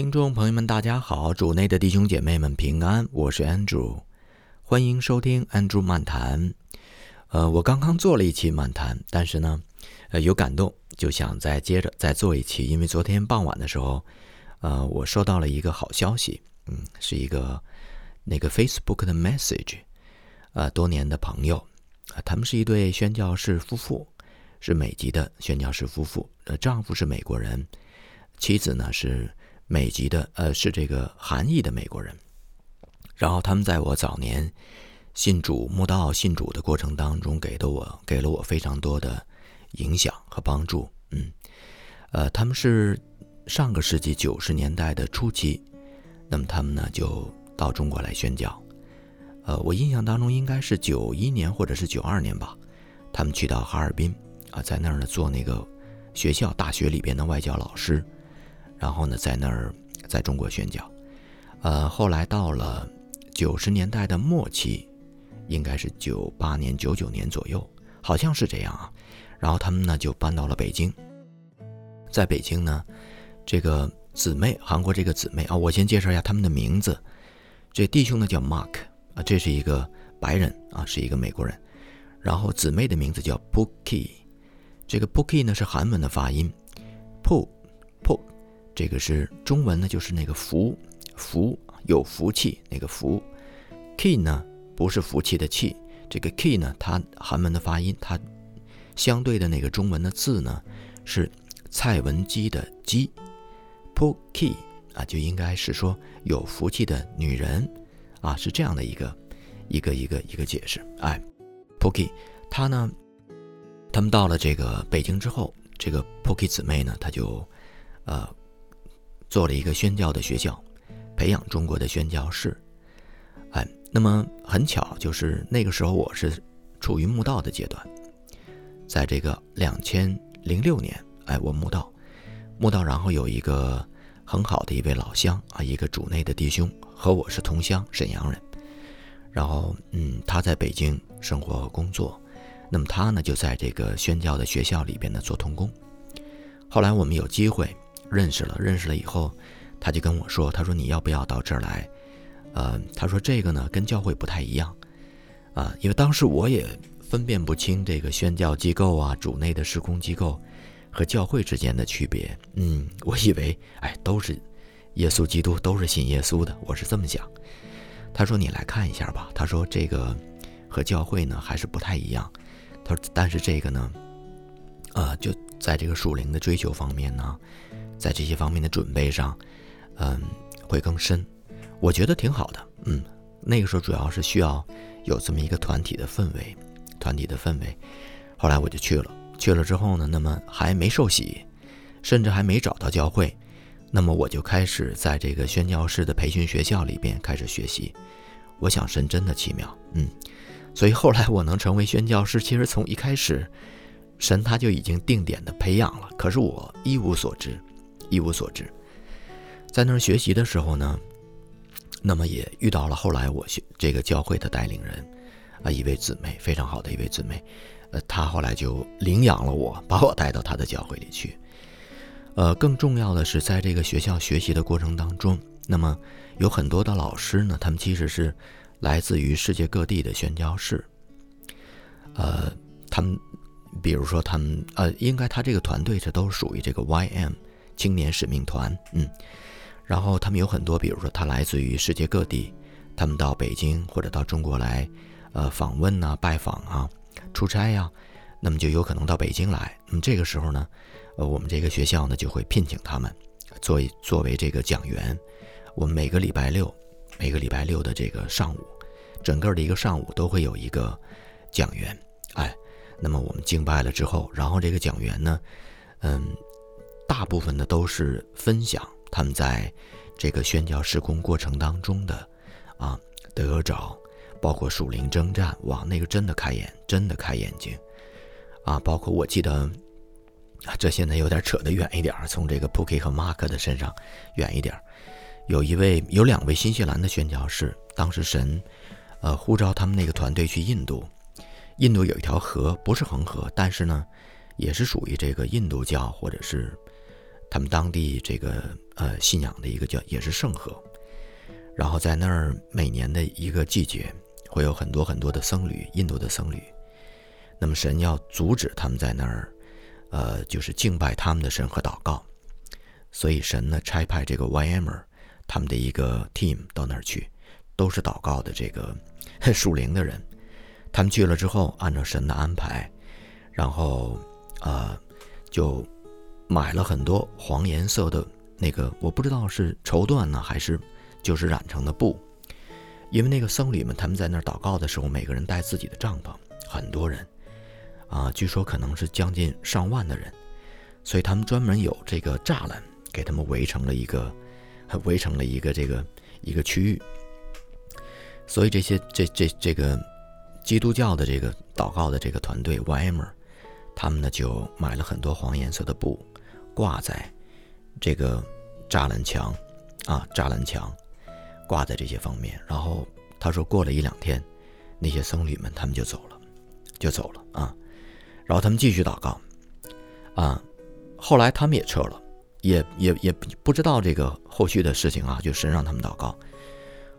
听众朋友们，大家好！主内的弟兄姐妹们平安，我是 Andrew，欢迎收听 Andrew 漫谈。呃，我刚刚做了一期漫谈，但是呢，呃，有感动，就想再接着再做一期。因为昨天傍晚的时候，呃，我收到了一个好消息，嗯，是一个那个 Facebook 的 message，呃，多年的朋友，啊，他们是一对宣教士夫妇，是美籍的宣教士夫妇，呃，丈夫是美国人，妻子呢是美籍的，呃，是这个韩裔的美国人。然后他们在我早年。信主、慕道、信主的过程当中，给的我给了我非常多的影响和帮助。嗯，呃，他们是上个世纪九十年代的初期，那么他们呢就到中国来宣教。呃，我印象当中应该是九一年或者是九二年吧，他们去到哈尔滨啊，在那儿呢做那个学校大学里边的外教老师，然后呢在那儿在中国宣教。呃，后来到了九十年代的末期。应该是九八年、九九年左右，好像是这样啊。然后他们呢就搬到了北京，在北京呢，这个姊妹，韩国这个姊妹啊，我先介绍一下他们的名字。这弟兄呢叫 Mark 啊，这是一个白人啊，是一个美国人。然后姊妹的名字叫 Pookie，这个 Pookie 呢是韩文的发音，Po Po，这个是中文呢就是那个福福有福气那个福，Key 呢。不是福气的气，这个 key 呢，它韩文的发音，它相对的那个中文的字呢，是蔡文姬的姬，po key 啊，就应该是说有福气的女人啊，是这样的一个一个一个一个解释。哎，po key，她呢，他们到了这个北京之后，这个 po key 姊妹呢，她就呃做了一个宣教的学校，培养中国的宣教士。哎，那么很巧，就是那个时候我是处于墓道的阶段，在这个两千零六年，哎，我墓道，墓道，然后有一个很好的一位老乡啊，一个主内的弟兄，和我是同乡，沈阳人，然后嗯，他在北京生活和工作，那么他呢就在这个宣教的学校里边呢做童工，后来我们有机会认识了，认识了以后，他就跟我说，他说你要不要到这儿来？呃，他说这个呢跟教会不太一样，啊，因为当时我也分辨不清这个宣教机构啊、主内的施工机构和教会之间的区别。嗯，我以为哎都是耶稣基督，都是信耶稣的，我是这么想。他说你来看一下吧。他说这个和教会呢还是不太一样。他说但是这个呢，呃，就在这个属灵的追求方面呢，在这些方面的准备上，嗯，会更深。我觉得挺好的，嗯，那个时候主要是需要有这么一个团体的氛围，团体的氛围。后来我就去了，去了之后呢，那么还没受洗，甚至还没找到教会，那么我就开始在这个宣教士的培训学校里边开始学习。我想神真的奇妙，嗯，所以后来我能成为宣教师，其实从一开始，神他就已经定点的培养了，可是我一无所知，一无所知。在那儿学习的时候呢。那么也遇到了后来我学这个教会的带领人，啊，一位姊妹，非常好的一位姊妹，呃，她后来就领养了我，把我带到她的教会里去。呃，更重要的是，在这个学校学习的过程当中，那么有很多的老师呢，他们其实是来自于世界各地的宣教士。呃，他们，比如说他们，呃，应该他这个团队这都属于这个 YM 青年使命团，嗯。然后他们有很多，比如说他来自于世界各地，他们到北京或者到中国来，呃，访问呐、拜访啊、出差呀，那么就有可能到北京来。那么这个时候呢，呃，我们这个学校呢就会聘请他们，作为作为这个讲员。我们每个礼拜六，每个礼拜六的这个上午，整个的一个上午都会有一个讲员。哎，那么我们敬拜了之后，然后这个讲员呢，嗯，大部分的都是分享。他们在这个宣教施工过程当中的啊得着，包括属灵征战，哇，那个真的开眼，真的开眼睛啊！包括我记得，这现在有点扯得远一点儿从这个 Pookie 和 Mark 的身上远一点儿有一位，有两位新西兰的宣教士，当时神呃呼召他们那个团队去印度，印度有一条河，不是恒河，但是呢，也是属于这个印度教或者是。他们当地这个呃信仰的一个叫也是圣河，然后在那儿每年的一个季节会有很多很多的僧侣，印度的僧侣，那么神要阻止他们在那儿，呃，就是敬拜他们的神和祷告，所以神呢差派这个 YMer 他们的一个 team 到那儿去，都是祷告的这个 属灵的人，他们去了之后，按照神的安排，然后呃就。买了很多黄颜色的那个，我不知道是绸缎呢，还是就是染成的布。因为那个僧侣们他们在那儿祷告的时候，每个人带自己的帐篷，很多人啊，据说可能是将近上万的人，所以他们专门有这个栅栏给他们围成了一个，围成了一个这个一个区域。所以这些这这这个基督教的这个祷告的这个团队 YMer，他们呢就买了很多黄颜色的布。挂在这个栅栏墙啊，栅栏墙挂在这些方面。然后他说，过了一两天，那些僧侣们他们就走了，就走了啊。然后他们继续祷告啊。后来他们也撤了，也也也不知道这个后续的事情啊。就神让他们祷告。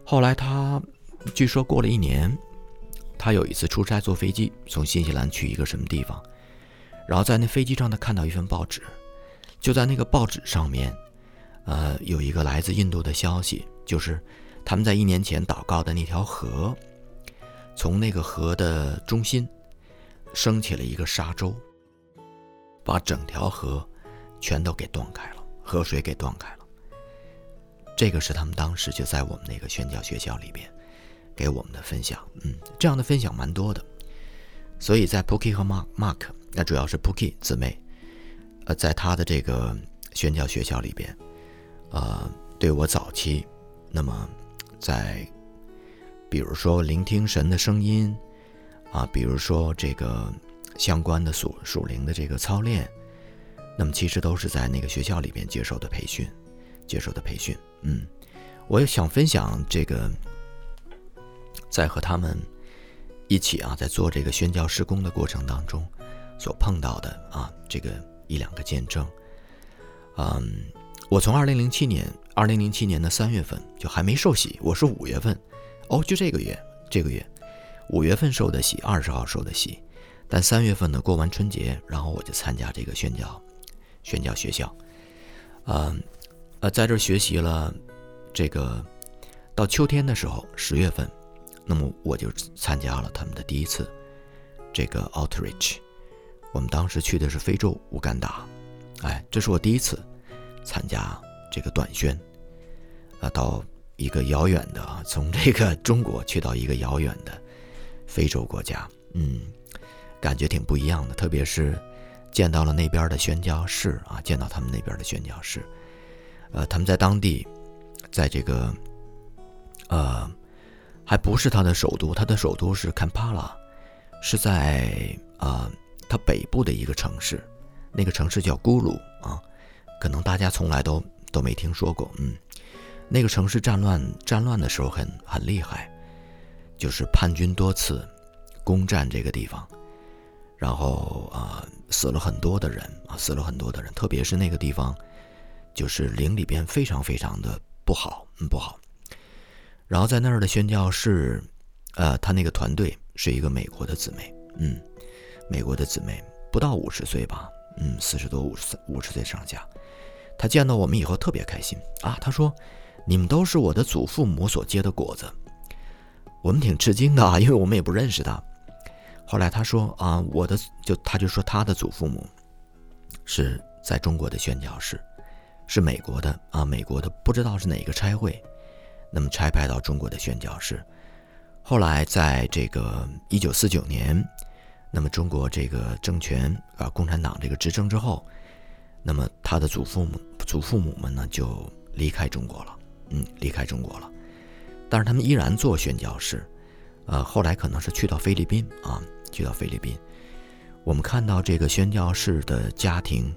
后来他据说过了一年，他有一次出差坐飞机从新西兰去一个什么地方，然后在那飞机上他看到一份报纸。就在那个报纸上面，呃，有一个来自印度的消息，就是他们在一年前祷告的那条河，从那个河的中心升起了一个沙洲，把整条河全都给断开了，河水给断开了。这个是他们当时就在我们那个宣教学校里边给我们的分享，嗯，这样的分享蛮多的。所以在 Pookie 和 Mark Mark，那主要是 Pookie 姊妹。在他的这个宣教学校里边，呃，对我早期，那么在比如说聆听神的声音啊，比如说这个相关的属属灵的这个操练，那么其实都是在那个学校里边接受的培训，接受的培训。嗯，我也想分享这个，在和他们一起啊，在做这个宣教施工的过程当中所碰到的啊，这个。一两个见证，嗯，我从二零零七年，二零零七年的三月份就还没受洗，我是五月份，哦，就这个月，这个月五月份受的洗，二十号受的洗，但三月份呢过完春节，然后我就参加这个宣教，宣教学校，嗯，呃，在这学习了，这个到秋天的时候，十月份，那么我就参加了他们的第一次这个 outreach。我们当时去的是非洲乌干达，哎，这是我第一次参加这个短宣，啊，到一个遥远的啊，从这个中国去到一个遥远的非洲国家，嗯，感觉挺不一样的。特别是见到了那边的宣教士啊，见到他们那边的宣教士，呃，他们在当地，在这个，呃，还不是他的首都，他的首都是坎帕拉，是在啊。它北部的一个城市，那个城市叫咕噜啊，可能大家从来都都没听说过。嗯，那个城市战乱战乱的时候很很厉害，就是叛军多次攻占这个地方，然后啊死了很多的人啊死了很多的人，特别是那个地方，就是灵里边非常非常的不好，嗯不好。然后在那儿的宣教士，呃，他那个团队是一个美国的姊妹，嗯。美国的姊妹不到五十岁吧，嗯，四十多五十五十岁上下。她见到我们以后特别开心啊，她说：“你们都是我的祖父母所结的果子。”我们挺吃惊的啊，因为我们也不认识她。后来她说：“啊，我的就她就说她的祖父母是在中国的宣教士，是美国的啊，美国的不知道是哪个差会，那么差派到中国的宣教士。后来在这个一九四九年。”那么中国这个政权啊，共产党这个执政之后，那么他的祖父母、祖父母们呢就离开中国了，嗯，离开中国了。但是他们依然做宣教士，呃，后来可能是去到菲律宾啊，去到菲律宾。我们看到这个宣教士的家庭，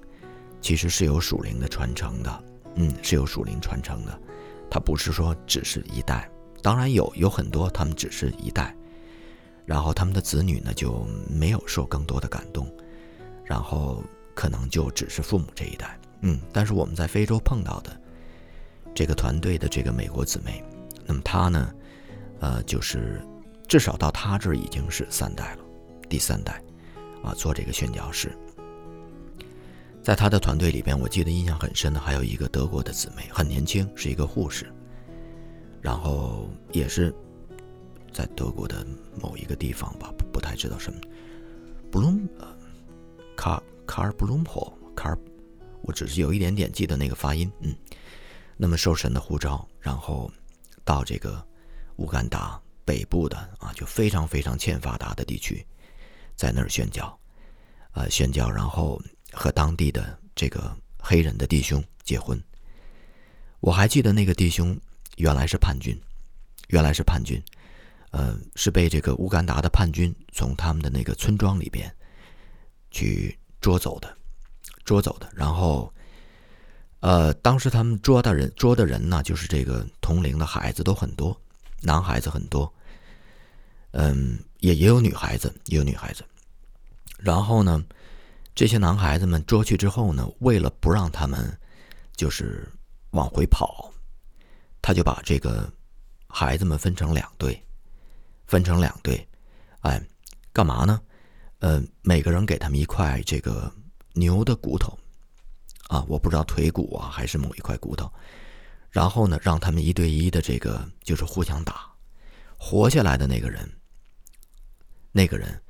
其实是有属灵的传承的，嗯，是有属灵传承的。他不是说只是一代，当然有有很多他们只是一代。然后他们的子女呢就没有受更多的感动，然后可能就只是父母这一代，嗯，但是我们在非洲碰到的这个团队的这个美国姊妹，那么她呢，呃，就是至少到她这儿已经是三代了，第三代啊，做这个宣教士。在他的团队里边，我记得印象很深的还有一个德国的姊妹，很年轻，是一个护士，然后也是在德国的某一个地方吧，不太知道什么，布隆呃，卡卡尔布隆普卡尔，我只是有一点点记得那个发音，嗯，那么受神的呼召，然后到这个乌干达北部的啊，就非常非常欠发达的地区，在那儿宣教，呃，宣教，然后。和当地的这个黑人的弟兄结婚。我还记得那个弟兄原来是叛军，原来是叛军，呃，是被这个乌干达的叛军从他们的那个村庄里边去捉走的，捉走的。然后，呃，当时他们捉的人捉的人呢，就是这个同龄的孩子都很多，男孩子很多，嗯，也也有女孩子，也有女孩子。然后呢？这些男孩子们捉去之后呢，为了不让他们就是往回跑，他就把这个孩子们分成两队，分成两队，哎，干嘛呢？呃，每个人给他们一块这个牛的骨头，啊，我不知道腿骨啊还是某一块骨头，然后呢，让他们一对一的这个就是互相打，活下来的那个人，那个人。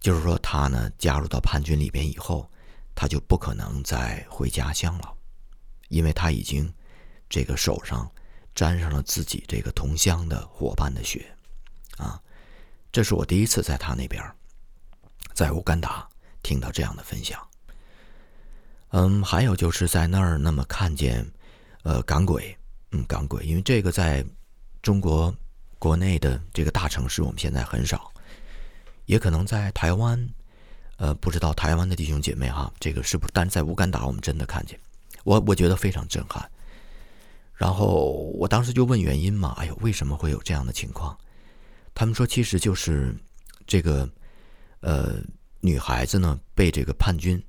就是说，他呢加入到叛军里边以后，他就不可能再回家乡了，因为他已经这个手上沾上了自己这个同乡的伙伴的血，啊，这是我第一次在他那边，在乌干达听到这样的分享。嗯，还有就是在那儿那么看见，呃，港鬼，嗯，港鬼，因为这个在中国国内的这个大城市，我们现在很少。也可能在台湾，呃，不知道台湾的弟兄姐妹哈，这个是不是？但是在乌干达，我们真的看见，我我觉得非常震撼。然后我当时就问原因嘛，哎呦，为什么会有这样的情况？他们说，其实就是这个，呃，女孩子呢被这个叛军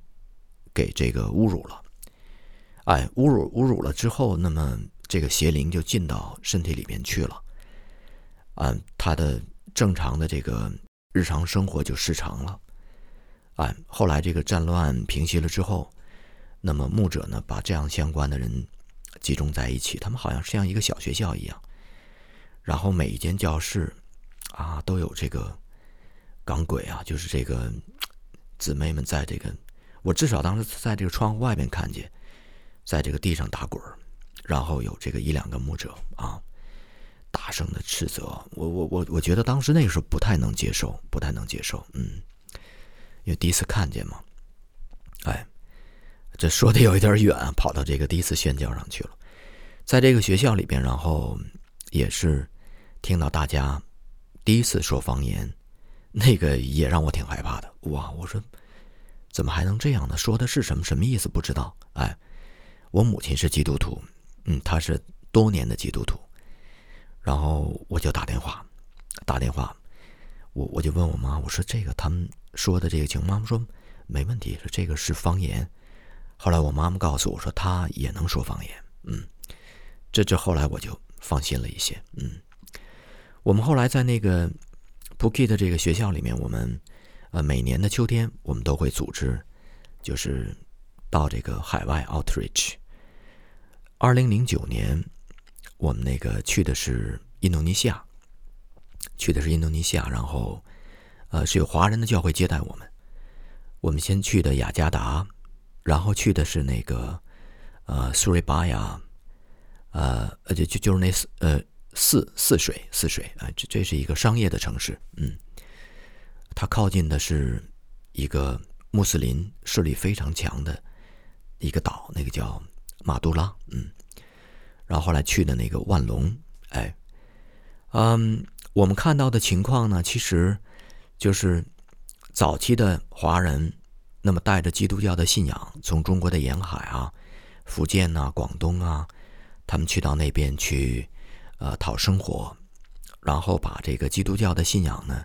给这个侮辱了，哎，侮辱侮辱了之后，那么这个邪灵就进到身体里面去了，嗯，她的正常的这个。日常生活就失常了，哎，后来这个战乱平息了之后，那么牧者呢，把这样相关的人集中在一起，他们好像是像一个小学校一样，然后每一间教室啊都有这个港鬼啊，就是这个姊妹们在这个，我至少当时在这个窗户外面看见，在这个地上打滚然后有这个一两个牧者啊。大声的斥责我，我我我觉得当时那个时候不太能接受，不太能接受，嗯，因为第一次看见嘛，哎，这说的有一点远，跑到这个第一次宣教上去了，在这个学校里边，然后也是听到大家第一次说方言，那个也让我挺害怕的。哇，我说怎么还能这样呢？说的是什么？什么意思？不知道。哎，我母亲是基督徒，嗯，她是多年的基督徒。然后我就打电话，打电话，我我就问我妈，我说这个他们说的这个情况，妈妈说没问题，说这个是方言。后来我妈妈告诉我说，她也能说方言，嗯，这这后来我就放心了一些，嗯。我们后来在那个 p u k i 的这个学校里面，我们呃每年的秋天，我们都会组织，就是到这个海外 outreach。二零零九年。我们那个去的是印度尼西亚，去的是印度尼西亚，然后，呃，是有华人的教会接待我们。我们先去的雅加达，然后去的是那个，呃，苏瑞巴雅，呃，呃，就就就是那呃泗泗水泗水啊，这这是一个商业的城市，嗯，它靠近的是一个穆斯林势力非常强的一个岛，那个叫马杜拉，嗯。然后后来去的那个万隆，哎，嗯，我们看到的情况呢，其实就是早期的华人，那么带着基督教的信仰，从中国的沿海啊、福建呐、广东啊，他们去到那边去，呃，讨生活，然后把这个基督教的信仰呢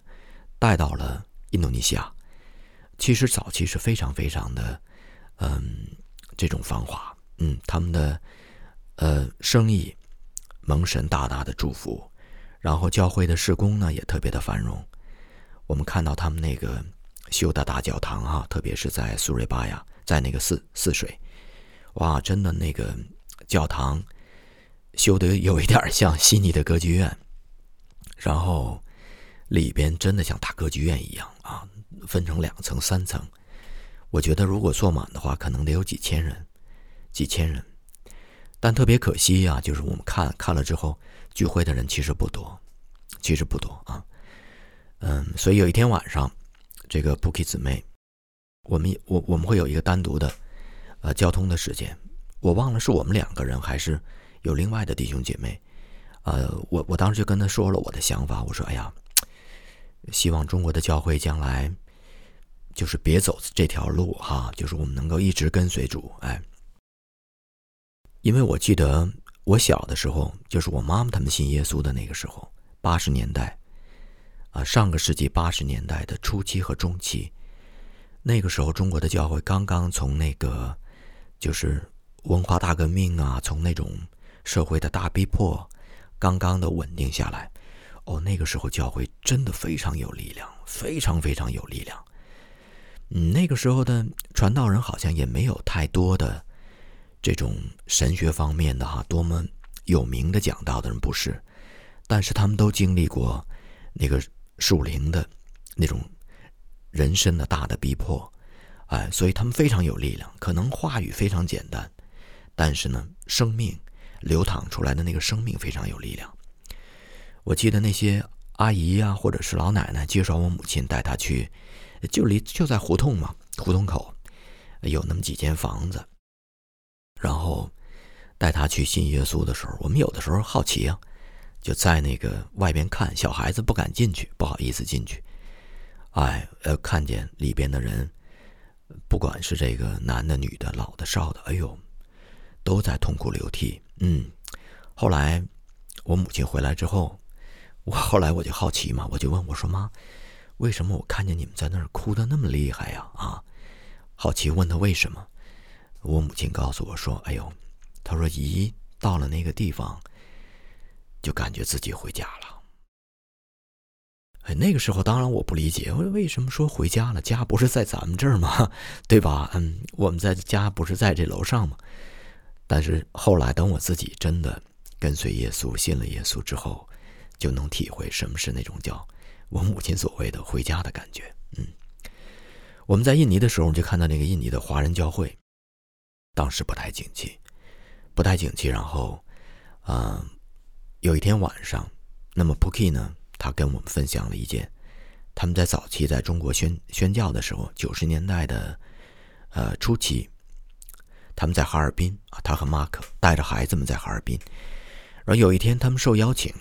带到了印度尼西亚。其实早期是非常非常的，嗯，这种繁华，嗯，他们的呃生意蒙神大大的祝福，然后教会的施工呢也特别的繁荣。我们看到他们那个修的大教堂啊，特别是在苏瑞巴呀，在那个泗泗水，哇，真的那个教堂修的有一点像悉尼的歌剧院，然后里边真的像大歌剧院一样啊，分成两层、三层。我觉得如果坐满的话，可能得有几千人，几千人。但特别可惜呀，就是我们看看了之后，聚会的人其实不多，其实不多啊。嗯，所以有一天晚上，这个 b o o k i 姊妹，我们我我们会有一个单独的呃交通的时间。我忘了是我们两个人还是有另外的弟兄姐妹。呃，我我当时就跟他说了我的想法，我说：“哎呀，希望中国的教会将来。”就是别走这条路哈，就是我们能够一直跟随主，哎，因为我记得我小的时候，就是我妈妈他们信耶稣的那个时候，八十年代，啊，上个世纪八十年代的初期和中期，那个时候中国的教会刚刚从那个就是文化大革命啊，从那种社会的大逼迫，刚刚的稳定下来，哦，那个时候教会真的非常有力量，非常非常有力量。嗯，那个时候的传道人好像也没有太多的这种神学方面的哈，多么有名的讲道的人不是，但是他们都经历过那个树林的那种人生的大的逼迫，哎，所以他们非常有力量。可能话语非常简单，但是呢，生命流淌出来的那个生命非常有力量。我记得那些阿姨呀，或者是老奶奶介绍我母亲带她去。就离就在胡同嘛，胡同口有那么几间房子。然后带他去信耶稣的时候，我们有的时候好奇啊，就在那个外边看，小孩子不敢进去，不好意思进去。哎，呃，看见里边的人，不管是这个男的、女的、老的、少的，哎呦，都在痛哭流涕。嗯，后来我母亲回来之后，我后来我就好奇嘛，我就问我说：“妈。”为什么我看见你们在那儿哭的那么厉害呀？啊，好奇问他为什么。我母亲告诉我说：“哎呦，他说姨到了那个地方，就感觉自己回家了。”哎，那个时候当然我不理解，为什么说回家了？家不是在咱们这儿吗？对吧？嗯，我们在家不是在这楼上吗？但是后来等我自己真的跟随耶稣、信了耶稣之后，就能体会什么是那种叫。我母亲所谓的回家的感觉，嗯，我们在印尼的时候就看到那个印尼的华人教会，当时不太景气，不太景气。然后，啊，有一天晚上，那么 Puki 呢，他跟我们分享了一件，他们在早期在中国宣宣教的时候，九十年代的，呃初期，他们在哈尔滨啊，他和马克带着孩子们在哈尔滨，然后有一天他们受邀请，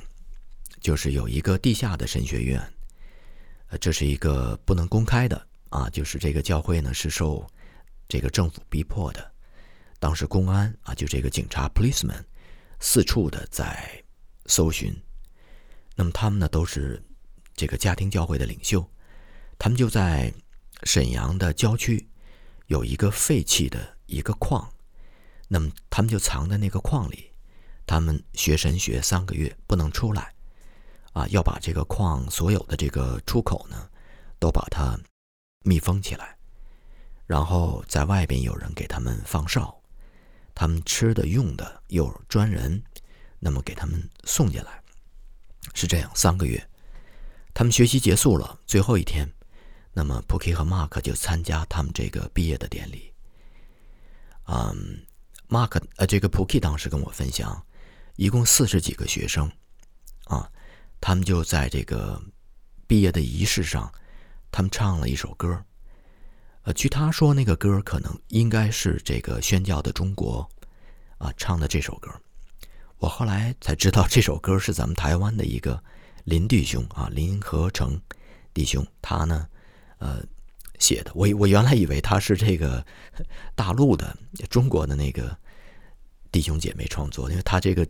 就是有一个地下的神学院。呃，这是一个不能公开的啊，就是这个教会呢是受这个政府逼迫的。当时公安啊，就这个警察 （policeman） 四处的在搜寻。那么他们呢都是这个家庭教会的领袖，他们就在沈阳的郊区有一个废弃的一个矿，那么他们就藏在那个矿里，他们学神学三个月不能出来。啊，要把这个矿所有的这个出口呢，都把它密封起来，然后在外边有人给他们放哨，他们吃的用的有专人，那么给他们送进来，是这样。三个月，他们学习结束了，最后一天，那么 Pookie 和 Mark 就参加他们这个毕业的典礼。嗯，Mark 呃，这个 Pookie 当时跟我分享，一共四十几个学生，啊。他们就在这个毕业的仪式上，他们唱了一首歌。呃，据他说，那个歌可能应该是这个宣教的中国啊唱的这首歌。我后来才知道，这首歌是咱们台湾的一个林弟兄啊，林和成弟兄他呢呃写的。我我原来以为他是这个大陆的中国的那个弟兄姐妹创作，因为他这个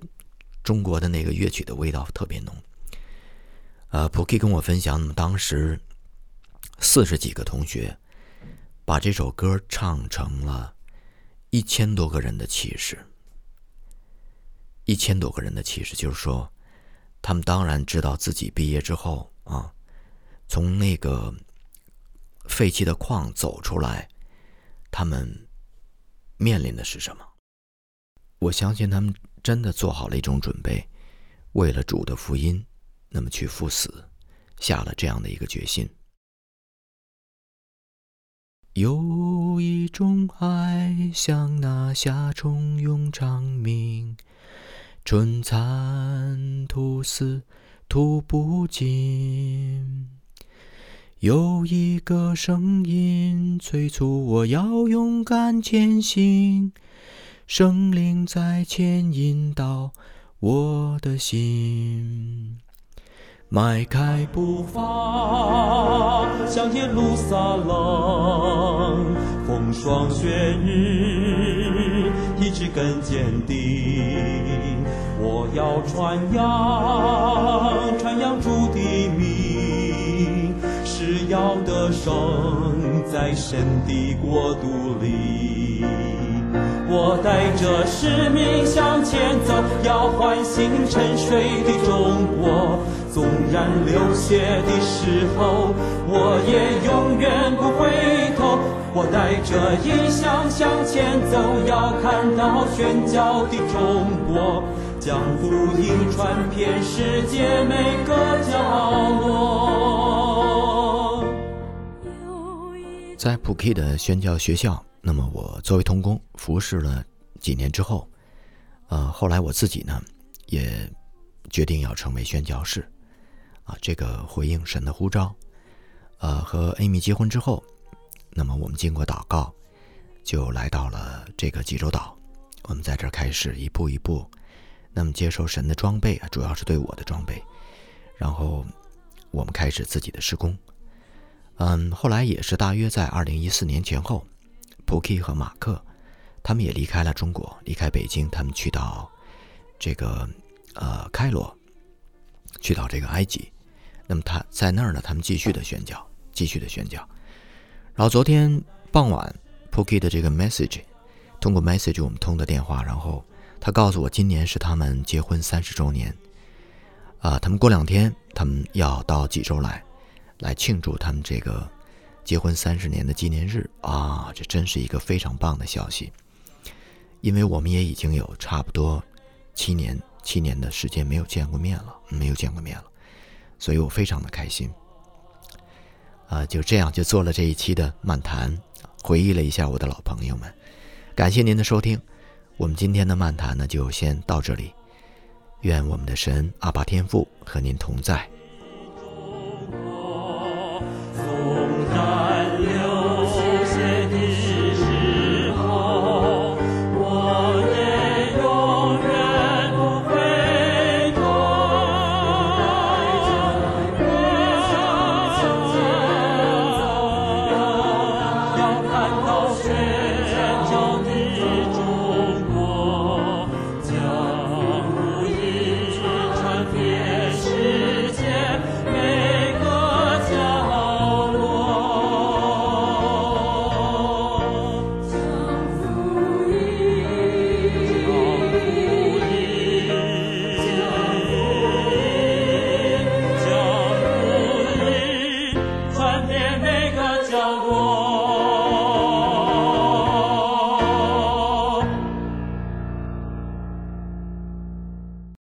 中国的那个乐曲的味道特别浓。呃，普 K 跟我分享，当时四十几个同学把这首歌唱成了一千多个人的启示，一千多个人的气势，就是说，他们当然知道自己毕业之后啊，从那个废弃的矿走出来，他们面临的是什么？我相信他们真的做好了一种准备，为了主的福音，那么去赴死，下了这样的一个决心。有一种爱，像那夏虫永长鸣，春蚕吐丝吐不尽。有一个声音催促我要勇敢前行，圣灵在牵引导我的心。迈开步伐，向耶路撒冷。风霜雪日，意志更坚定。我要传扬，传扬主的名，只要得胜在神的国度里。我带着使命向前走，要唤醒沉睡的中国。纵然流血的时候，我也永远不回头。我带着异象向前走，要看到宣教的中国，将福音传遍世界每个角落。在普 K 的宣教学校，那么我作为童工服侍了几年之后，呃，后来我自己呢，也决定要成为宣教士。啊，这个回应神的呼召，呃，和艾米结婚之后，那么我们经过祷告，就来到了这个济州岛。我们在这儿开始一步一步，那么接受神的装备啊，主要是对我的装备。然后我们开始自己的施工。嗯，后来也是大约在二零一四年前后，普 k 和马克他们也离开了中国，离开北京，他们去到这个呃开罗，去到这个埃及。那么他在那儿呢？他们继续的宣教，继续的宣教。然后昨天傍晚 p o k y 的这个 message，通过 message 我们通的电话，然后他告诉我，今年是他们结婚三十周年。啊，他们过两天他们要到济州来，来庆祝他们这个结婚三十年的纪念日啊！这真是一个非常棒的消息，因为我们也已经有差不多七年七年的时间没有见过面了，没有见过面了。所以我非常的开心，啊，就这样就做了这一期的漫谈，回忆了一下我的老朋友们，感谢您的收听，我们今天的漫谈呢就先到这里，愿我们的神阿爸天父和您同在。